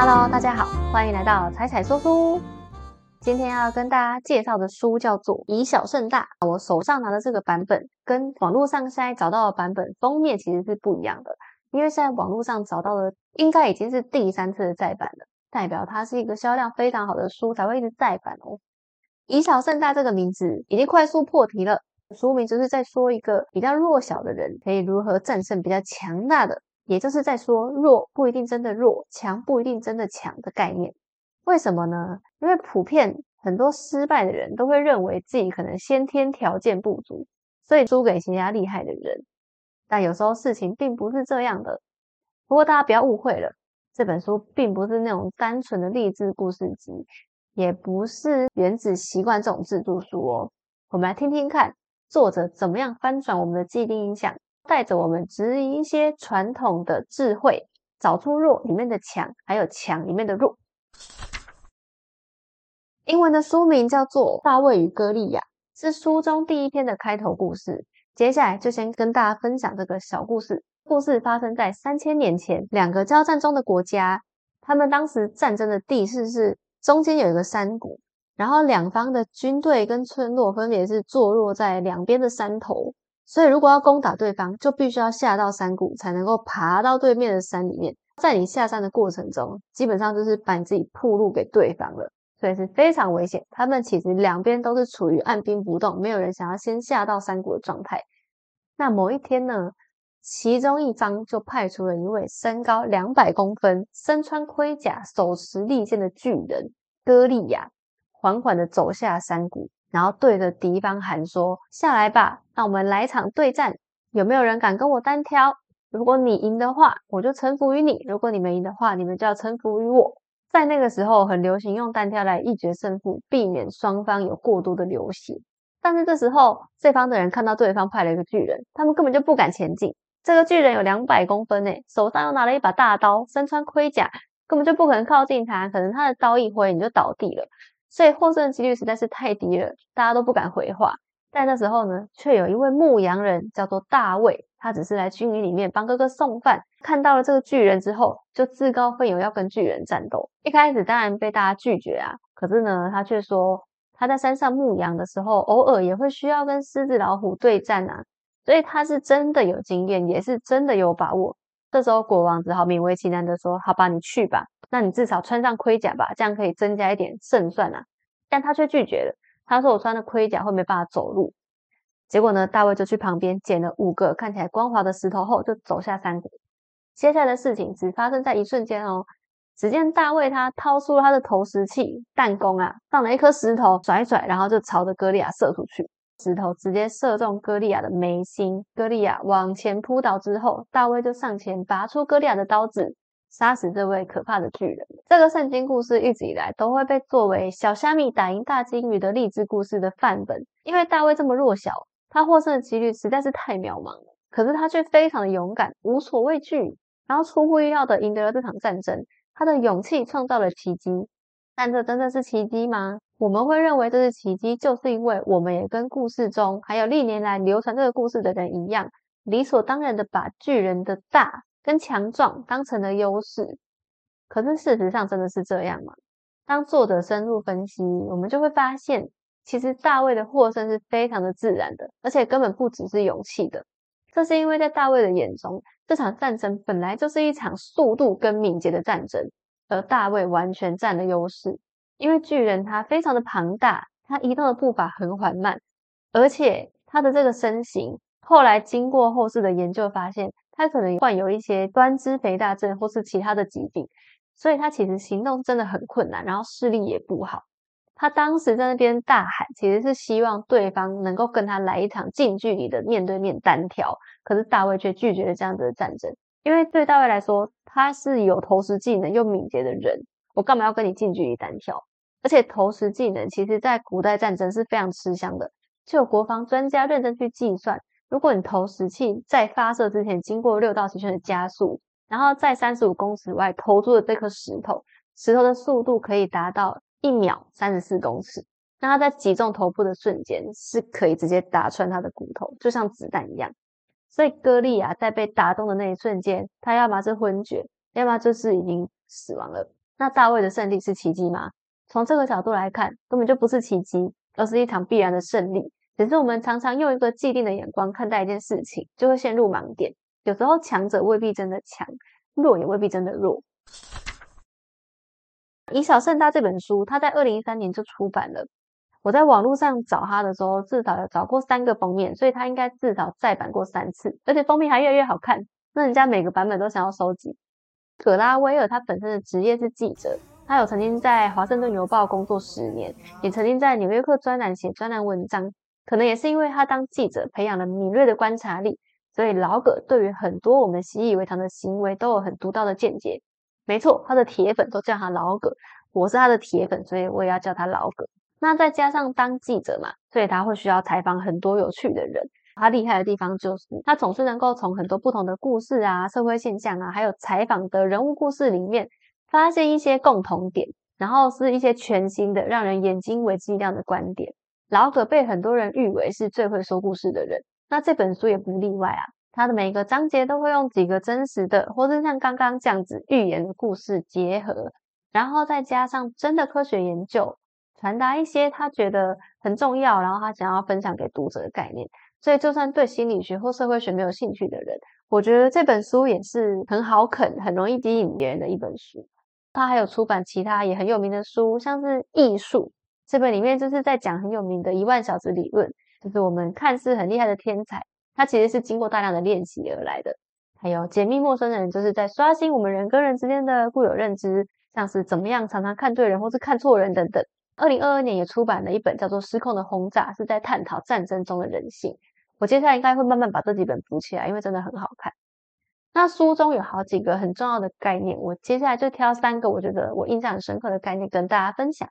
Hello，大家好，欢迎来到彩彩说书。今天要跟大家介绍的书叫做《以小胜大》。我手上拿的这个版本跟网络上现在找到的版本封面其实是不一样的，因为现在网络上找到的应该已经是第三次的再版了，代表它是一个销量非常好的书才会一直再版哦。以小胜大这个名字已经快速破题了，书名就是在说一个比较弱小的人可以如何战胜比较强大的。也就是在说，弱不一定真的弱，强不一定真的强的概念。为什么呢？因为普遍很多失败的人都会认为自己可能先天条件不足，所以输给其他厉害的人。但有时候事情并不是这样的。不过大家不要误会了，这本书并不是那种单纯的励志故事集，也不是原子习惯这种自助书哦。我们来听听看，作者怎么样翻转我们的既定印象。带着我们质疑一些传统的智慧，找出弱里面的强，还有强里面的弱。英文的书名叫做《大卫与歌利亚》，是书中第一篇的开头故事。接下来就先跟大家分享这个小故事。故事发生在三千年前，两个交战中的国家，他们当时战争的地势是中间有一个山谷，然后两方的军队跟村落分别是坐落在两边的山头。所以，如果要攻打对方，就必须要下到山谷，才能够爬到对面的山里面。在你下山的过程中，基本上就是把你自己铺路给对方了，所以是非常危险。他们其实两边都是处于按兵不动，没有人想要先下到山谷的状态。那某一天呢，其中一方就派出了一位身高两百公分、身穿盔甲、手持利剑的巨人歌利亚，缓缓的走下山谷。然后对着敌方喊说：“下来吧，让我们来场对战。有没有人敢跟我单挑？如果你赢的话，我就臣服于你；如果你们赢的话，你们就要臣服于我。”在那个时候，很流行用单挑来一决胜负，避免双方有过多的流血。但是这时候，这方的人看到对方派了一个巨人，他们根本就不敢前进。这个巨人有两百公分诶，手上又拿了一把大刀，身穿盔甲，根本就不可能靠近他。可能他的刀一挥，你就倒地了。所以获胜几率实在是太低了，大家都不敢回话。但那时候呢，却有一位牧羊人叫做大卫，他只是来军营里面帮哥哥送饭，看到了这个巨人之后，就自告奋勇要跟巨人战斗。一开始当然被大家拒绝啊，可是呢，他却说他在山上牧羊的时候，偶尔也会需要跟狮子、老虎对战啊，所以他是真的有经验，也是真的有把握。这时候国王只好勉为其难的说：“好吧，你去吧。”那你至少穿上盔甲吧，这样可以增加一点胜算啊！但他却拒绝了。他说：“我穿了盔甲会没办法走路。”结果呢，大卫就去旁边捡了五个看起来光滑的石头后，就走下山谷。接下来的事情只发生在一瞬间哦。只见大卫他掏出了他的投石器弹弓啊，放了一颗石头甩甩，然后就朝着歌利亚射出去。石头直接射中歌利亚的眉心，歌利亚往前扑倒之后，大卫就上前拔出歌利亚的刀子。杀死这位可怕的巨人。这个圣经故事一直以来都会被作为小虾米打赢大金鱼的励志故事的范本。因为大卫这么弱小，他获胜的几率实在是太渺茫了。可是他却非常的勇敢，无所畏惧，然后出乎意料的赢得了这场战争。他的勇气创造了奇迹。但这真的是奇迹吗？我们会认为这是奇迹，就是因为我们也跟故事中还有历年来流传这个故事的人一样，理所当然的把巨人的大。跟强壮当成了优势，可是事实上真的是这样吗？当作者深入分析，我们就会发现，其实大卫的获胜是非常的自然的，而且根本不只是勇气的。这是因为在大卫的眼中，这场战争本来就是一场速度跟敏捷的战争，而大卫完全占了优势。因为巨人他非常的庞大，他移动的步伐很缓慢，而且他的这个身形，后来经过后世的研究发现。他可能患有一些端肢肥大症或是其他的疾病，所以他其实行动真的很困难，然后视力也不好。他当时在那边大喊，其实是希望对方能够跟他来一场近距离的面对面单挑。可是大卫却拒绝了这样子的战争，因为对大卫来说，他是有投石技能又敏捷的人，我干嘛要跟你近距离单挑？而且投石技能其实在古代战争是非常吃香的，就有国防专家认真去计算。如果你投石器在发射之前经过六道奇圈的加速，然后在三十五公尺外投出的这颗石头，石头的速度可以达到一秒三十四公尺。那它在击中头部的瞬间，是可以直接打穿他的骨头，就像子弹一样。所以歌利亚在被打中的那一瞬间，他要么是昏厥，要么就是已经死亡了。那大卫的胜利是奇迹吗？从这个角度来看，根本就不是奇迹，而是一场必然的胜利。只是我们常常用一个既定的眼光看待一件事情，就会陷入盲点。有时候强者未必真的强，弱也未必真的弱。以小胜大这本书，它在二零一三年就出版了。我在网络上找它的时候，至少有找过三个封面，所以它应该至少再版过三次，而且封面还越来越好看。那人家每个版本都想要收集。葛拉威尔他本身的职业是记者，他有曾经在华盛顿邮报工作十年，也曾经在纽约客专栏写专栏文章。可能也是因为他当记者培养了敏锐的观察力，所以老葛对于很多我们习以为常的行为都有很独到的见解。没错，他的铁粉都叫他老葛，我是他的铁粉，所以我也要叫他老葛。那再加上当记者嘛，所以他会需要采访很多有趣的人。他厉害的地方就是他总是能够从很多不同的故事啊、社会现象啊，还有采访的人物故事里面发现一些共同点，然后是一些全新的、让人眼睛为之一亮的观点。老葛被很多人誉为是最会说故事的人，那这本书也不例外啊。他的每个章节都会用几个真实的，或者像刚刚这样子寓言的故事结合，然后再加上真的科学研究，传达一些他觉得很重要，然后他想要分享给读者的概念。所以，就算对心理学或社会学没有兴趣的人，我觉得这本书也是很好啃、很容易吸引别人的一本书。他还有出版其他也很有名的书，像是艺术。这本里面就是在讲很有名的一万小时理论，就是我们看似很厉害的天才，他其实是经过大量的练习而来的。还有解密陌生人，就是在刷新我们人跟人之间的固有认知，像是怎么样常常看对人或是看错人等等。二零二二年也出版了一本叫做《失控的轰炸》，是在探讨战争中的人性。我接下来应该会慢慢把这几本补起来，因为真的很好看。那书中有好几个很重要的概念，我接下来就挑三个我觉得我印象很深刻的概念跟大家分享。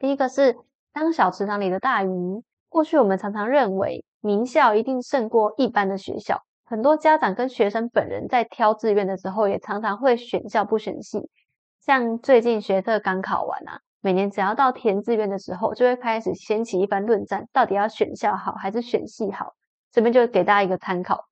第一个是当小池塘里的大鱼。过去我们常常认为名校一定胜过一般的学校，很多家长跟学生本人在挑志愿的时候，也常常会选校不选系。像最近学测刚考完啊，每年只要到填志愿的时候，就会开始掀起一番论战，到底要选校好还是选系好？这边就给大家一个参考。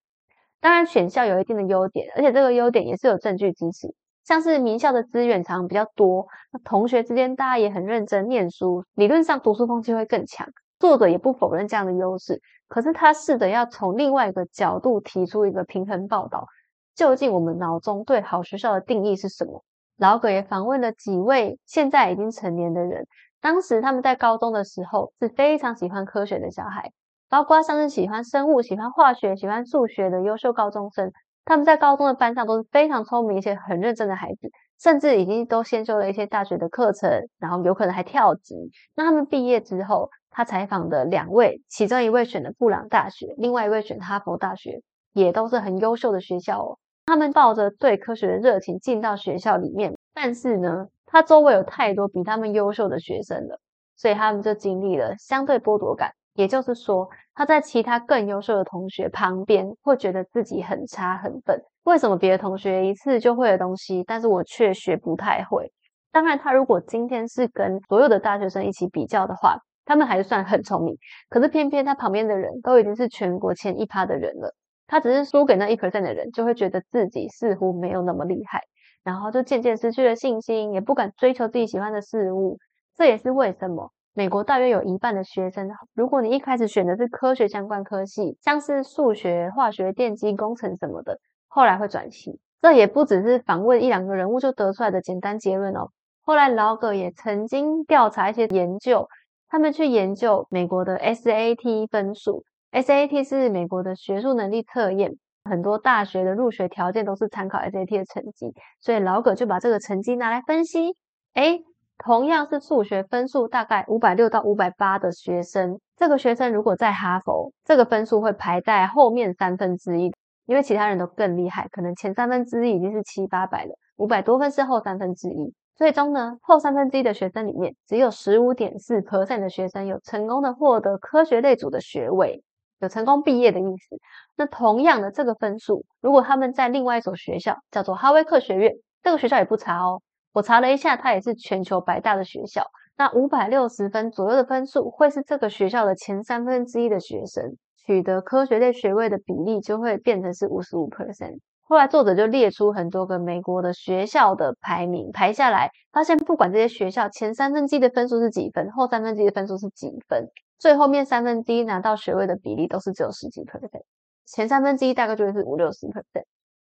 当然，选校有一定的优点，而且这个优点也是有证据支持。像是名校的资源常比较多，那同学之间大家也很认真念书，理论上读书风气会更强。作者也不否认这样的优势，可是他试着要从另外一个角度提出一个平衡报道：究竟我们脑中对好学校的定义是什么？老葛也访问了几位现在已经成年的人，当时他们在高中的时候是非常喜欢科学的小孩，包括像是喜欢生物、喜欢化学、喜欢数学的优秀高中生。他们在高中的班上都是非常聪明、一些很认真的孩子，甚至已经都先修了一些大学的课程，然后有可能还跳级。那他们毕业之后，他采访的两位，其中一位选了布朗大学，另外一位选哈佛大学，也都是很优秀的学校哦。他们抱着对科学的热情进到学校里面，但是呢，他周围有太多比他们优秀的学生了，所以他们就经历了相对剥夺感。也就是说，他在其他更优秀的同学旁边，会觉得自己很差很笨。为什么别的同学一次就会的东西，但是我却学不太会？当然，他如果今天是跟所有的大学生一起比较的话，他们还算很聪明。可是偏偏他旁边的人都已经是全国前一趴的人了，他只是输给那一 percent 的人，就会觉得自己似乎没有那么厉害，然后就渐渐失去了信心，也不敢追求自己喜欢的事物。这也是为什么。美国大约有一半的学生，如果你一开始选的是科学相关科系，像是数学、化学、电机工程什么的，后来会转系。这也不只是访问一两个人物就得出来的简单结论哦。后来老葛也曾经调查一些研究，他们去研究美国的 SAT 分数，SAT 是美国的学术能力测验，很多大学的入学条件都是参考 SAT 的成绩，所以老葛就把这个成绩拿来分析，哎。同样是数学分数大概五百六到五百八的学生，这个学生如果在哈佛，这个分数会排在后面三分之一，因为其他人都更厉害，可能前三分之一已经是七八百了，五百多分是后三分之一。最终呢，后三分之一的学生里面，只有十五点四 percent 的学生有成功的获得科学类组的学位，有成功毕业的意思。那同样的这个分数，如果他们在另外一所学校叫做哈威克学院，这个学校也不差哦。我查了一下，它也是全球百大的学校。那五百六十分左右的分数，会是这个学校的前三分之一的学生取得科学类学位的比例，就会变成是五十五 percent。后来作者就列出很多个美国的学校的排名，排下来，发现不管这些学校前三分之一的分数是几分，后三分之一的分数是几分，最后面三分之一拿到学位的比例都是只有十几 percent，前三分之一大概就会是五六十 percent。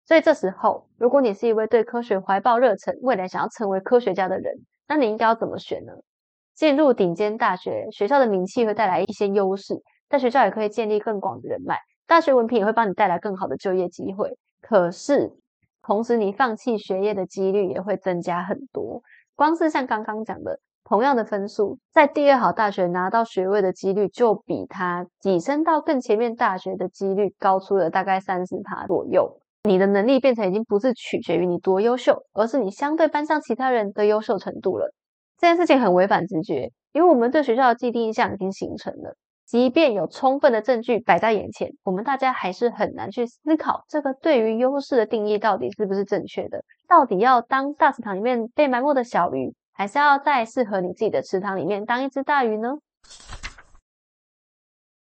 所以这时候，如果你是一位对科学怀抱热忱，未来想要成为科学家的人，那你应该要怎么选呢？进入顶尖大学，学校的名气会带来一些优势，在学校也可以建立更广的人脉，大学文凭也会帮你带来更好的就业机会。可是，同时你放弃学业的几率也会增加很多。光是像刚刚讲的，同样的分数，在第二好大学拿到学位的几率，就比他跻身到更前面大学的几率高出了大概三十趴左右。你的能力变成已经不是取决于你多优秀，而是你相对班上其他人的优秀程度了。这件事情很违反直觉，因为我们对学校的既定印象已经形成了。即便有充分的证据摆在眼前，我们大家还是很难去思考这个对于优势的定义到底是不是正确的。到底要当大池塘里面被埋没的小鱼，还是要在适合你自己的池塘里面当一只大鱼呢？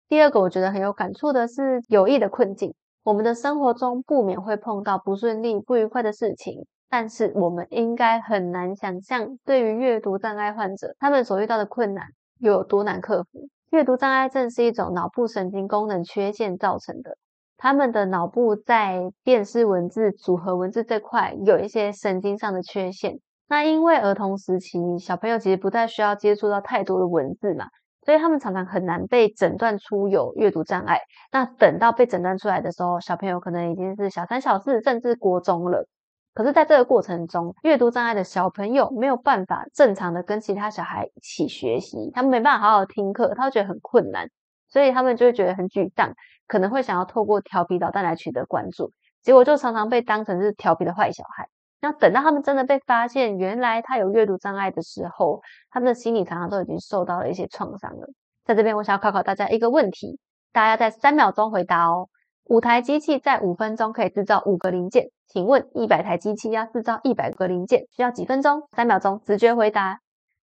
第二个我觉得很有感触的是有意的困境。我们的生活中不免会碰到不顺利、不愉快的事情，但是我们应该很难想象，对于阅读障碍患者，他们所遇到的困难有多难克服。阅读障碍症是一种脑部神经功能缺陷造成的，他们的脑部在辨识文字、组合文字这块有一些神经上的缺陷。那因为儿童时期小朋友其实不太需要接触到太多的文字嘛，所以他们常常很难被诊断出有阅读障碍。那等到被诊断出来的时候，小朋友可能已经是小三、小四，甚至国中了。可是，在这个过程中，阅读障碍的小朋友没有办法正常的跟其他小孩一起学习，他们没办法好好听课，他会觉得很困难，所以他们就会觉得很沮丧，可能会想要透过调皮捣蛋来取得关注，结果就常常被当成是调皮的坏小孩。那等到他们真的被发现，原来他有阅读障碍的时候，他们的心理常常都已经受到了一些创伤了。在这边，我想要考考大家一个问题，大家在三秒钟回答哦。五台机器在五分钟可以制造五个零件，请问一百台机器要制造一百个零件需要几分钟？三秒钟，直觉回答。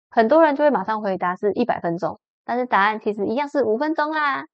很多人就会马上回答是一百分钟，但是答案其实一样是五分钟啦。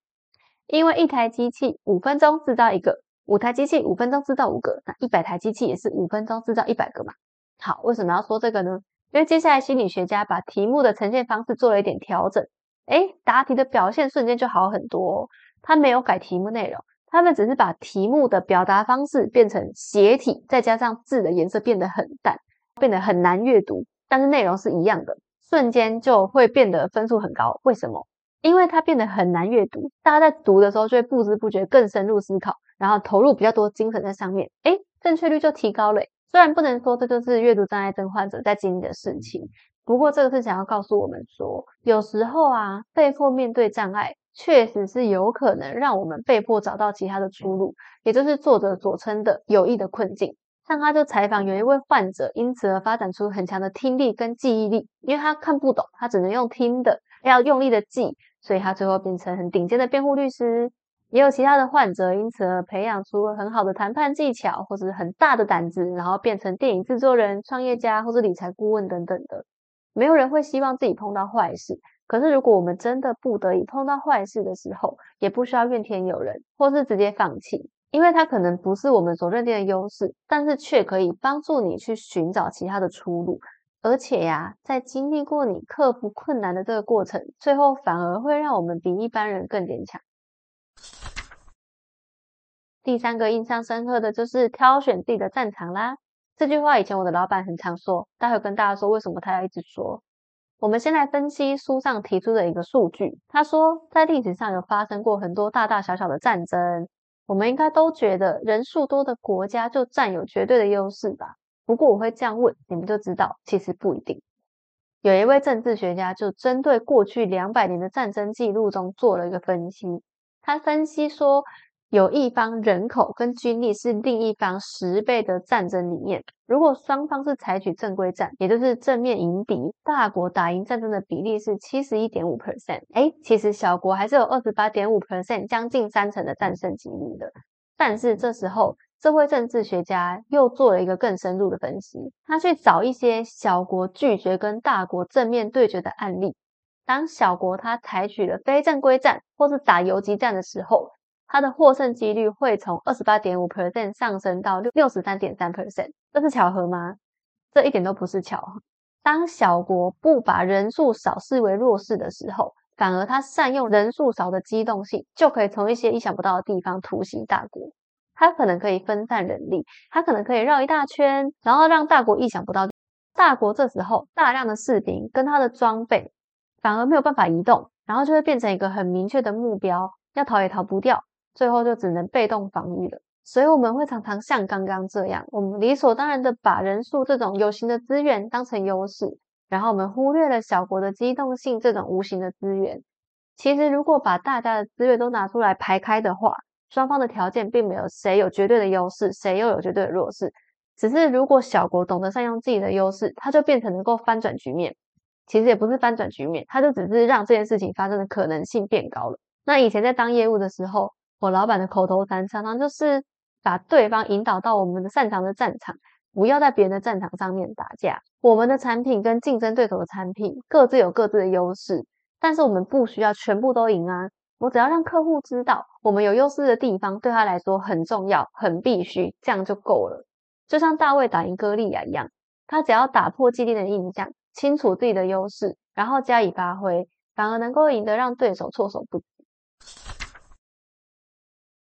因为一台机器五分钟制造一个，五台机器五分钟制造五个，那一百台机器也是五分钟制造一百个嘛。好，为什么要说这个呢？因为接下来心理学家把题目的呈现方式做了一点调整，诶，答题的表现瞬间就好很多。他没有改题目内容。他们只是把题目的表达方式变成斜体，再加上字的颜色变得很淡，变得很难阅读，但是内容是一样的，瞬间就会变得分数很高。为什么？因为它变得很难阅读，大家在读的时候就会不知不觉更深入思考，然后投入比较多精神在上面，诶，正确率就提高了。虽然不能说这就是阅读障碍症患者在经历的事情，不过这个是想要告诉我们说，有时候啊，被迫面对障碍。确实是有可能让我们被迫找到其他的出路，也就是作者所称的有益的困境。像他就采访有一位患者，因此而发展出很强的听力跟记忆力，因为他看不懂，他只能用听的，要用力的记，所以他最后变成很顶尖的辩护律师。也有其他的患者因此而培养出了很好的谈判技巧，或者很大的胆子，然后变成电影制作人、创业家或者理财顾问等等的。没有人会希望自己碰到坏事。可是，如果我们真的不得已碰到坏事的时候，也不需要怨天尤人，或是直接放弃，因为它可能不是我们所认定的优势，但是却可以帮助你去寻找其他的出路。而且呀，在经历过你克服困难的这个过程，最后反而会让我们比一般人更坚强。第三个印象深刻的就是挑选自己的战场啦。这句话以前我的老板很常说，待会跟大家说为什么他要一直说。我们先来分析书上提出的一个数据。他说，在历史上有发生过很多大大小小的战争，我们应该都觉得人数多的国家就占有绝对的优势吧？不过我会这样问，你们就知道，其实不一定。有一位政治学家就针对过去两百年的战争记录中做了一个分析，他分析说。有一方人口跟军力是另一方十倍的战争理念，如果双方是采取正规战，也就是正面迎敌，大国打赢战争的比例是七十一点五 percent。哎，其实小国还是有二十八点五 percent，将近三成的战胜几率的。但是这时候，社会政治学家又做了一个更深入的分析，他去找一些小国拒绝跟大国正面对决的案例。当小国他采取了非正规战或是打游击战的时候，他的获胜几率会从二十八点五 percent 上升到六六十三点三 percent。这是巧合吗？这一点都不是巧合。当小国不把人数少视为弱势的时候，反而他善用人数少的机动性，就可以从一些意想不到的地方突袭大国。他可能可以分散人力，他可能可以绕一大圈，然后让大国意想不到。大国这时候大量的士兵跟他的装备反而没有办法移动，然后就会变成一个很明确的目标，要逃也逃不掉，最后就只能被动防御了。所以我们会常常像刚刚这样，我们理所当然的把人数这种有形的资源当成优势，然后我们忽略了小国的机动性这种无形的资源。其实如果把大家的资源都拿出来排开的话，双方的条件并没有谁有绝对的优势，谁又有绝对的弱势。只是如果小国懂得善用自己的优势，它就变成能够翻转局面。其实也不是翻转局面，它就只是让这件事情发生的可能性变高了。那以前在当业务的时候，我老板的口头禅常常就是把对方引导到我们的擅长的战场，不要在别人的战场上面打架。我们的产品跟竞争对手的产品各自有各自的优势，但是我们不需要全部都赢啊。我只要让客户知道我们有优势的地方对他来说很重要、很必须，这样就够了。就像大卫打赢歌利亚一样，他只要打破既定的印象，清楚自己的优势，然后加以发挥，反而能够赢得让对手措手不及。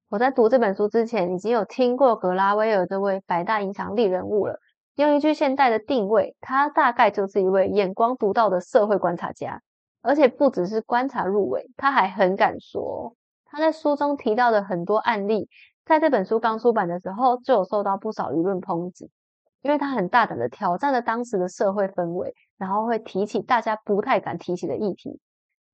我在读这本书之前，已经有听过格拉威尔这位百大影响力人物了。用一句现代的定位，他大概就是一位眼光独到的社会观察家，而且不只是观察入围，他还很敢说。他在书中提到的很多案例。在这本书刚出版的时候，就有受到不少舆论抨击，因为他很大胆的挑战了当时的社会氛围，然后会提起大家不太敢提起的议题。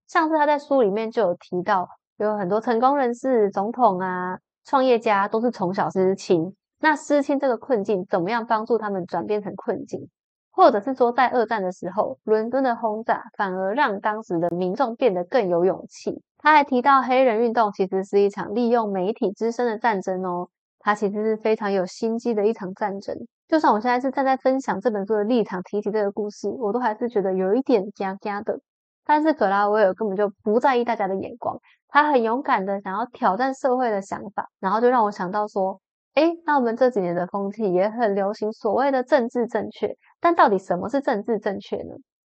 上次他在书里面就有提到，有很多成功人士、总统啊、创业家都是从小失亲，那失亲这个困境怎么样帮助他们转变成困境？或者是说，在二战的时候，伦敦的轰炸反而让当时的民众变得更有勇气。他还提到，黑人运动其实是一场利用媒体之声的战争哦，它其实是非常有心机的一场战争。就算我现在是站在分享这本书的立场提起这个故事，我都还是觉得有一点嘎嘎的。但是格拉威尔根本就不在意大家的眼光，他很勇敢的想要挑战社会的想法，然后就让我想到说。哎，那我们这几年的风气也很流行所谓的政治正确，但到底什么是政治正确呢？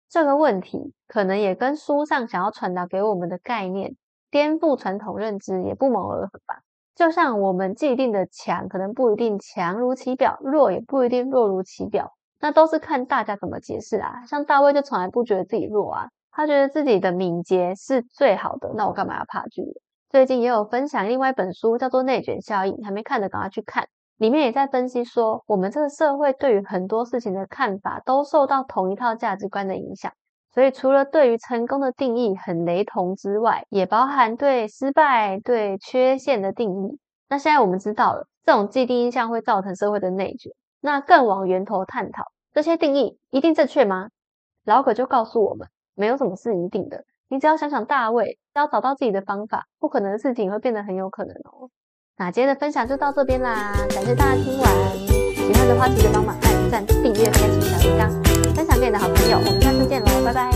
这个问题可能也跟书上想要传达给我们的概念颠覆传统认知也不谋而合吧。就像我们既定的强，可能不一定强如其表；弱也不一定弱如其表。那都是看大家怎么解释啊。像大卫就从来不觉得自己弱啊，他觉得自己的敏捷是最好的。那我干嘛要怕剧？最近也有分享另外一本书，叫做《内卷效应》，还没看的赶快去看。里面也在分析说，我们这个社会对于很多事情的看法都受到同一套价值观的影响。所以除了对于成功的定义很雷同之外，也包含对失败、对缺陷的定义。那现在我们知道了，这种既定印象会造成社会的内卷。那更往源头探讨，这些定义一定正确吗？老葛就告诉我们，没有什么是一定的。你只要想想大卫，只要找到自己的方法，不可能的事情会变得很有可能哦。那今天的分享就到这边啦，感谢大家听完。喜欢的话记得帮忙按赞、订阅、开启小铃铛，分享给你的好朋友。我们下次见喽，拜拜。